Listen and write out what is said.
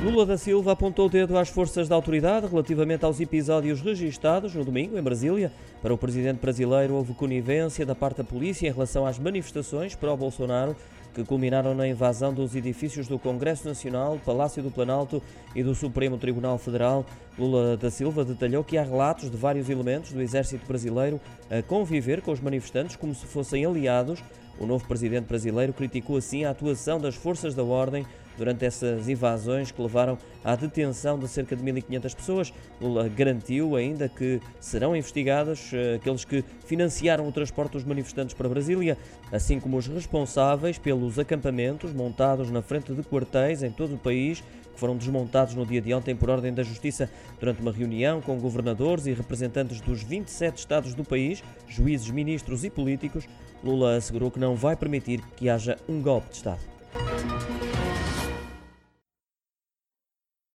Lula da Silva apontou o dedo às forças da autoridade relativamente aos episódios registados no domingo em Brasília. Para o presidente brasileiro, houve conivência da parte da polícia em relação às manifestações pró-Bolsonaro que culminaram na invasão dos edifícios do Congresso Nacional, Palácio do Planalto e do Supremo Tribunal Federal. Lula da Silva detalhou que há relatos de vários elementos do Exército Brasileiro a conviver com os manifestantes como se fossem aliados. O novo presidente brasileiro criticou assim a atuação das forças da ordem durante essas invasões que levaram à detenção de cerca de 1.500 pessoas. Lula garantiu ainda que serão investigados eh, aqueles que financiaram o transporte dos manifestantes para Brasília, assim como os responsáveis pelos acampamentos montados na frente de quartéis em todo o país que foram desmontados no dia de ontem por ordem da Justiça durante uma reunião com governadores e representantes dos 27 estados do país, juízes, ministros e políticos. Lula assegurou que não vai permitir que haja um golpe de Estado.